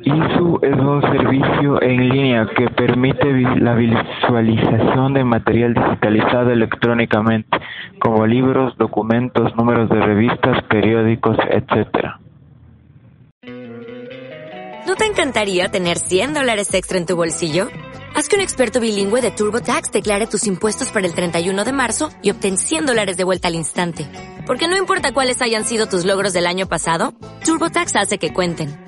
ISU es un servicio en línea que permite la visualización de material digitalizado electrónicamente, como libros, documentos, números de revistas, periódicos, etc. ¿No te encantaría tener 100 dólares extra en tu bolsillo? Haz que un experto bilingüe de TurboTax declare tus impuestos para el 31 de marzo y obtén 100 dólares de vuelta al instante. Porque no importa cuáles hayan sido tus logros del año pasado, TurboTax hace que cuenten.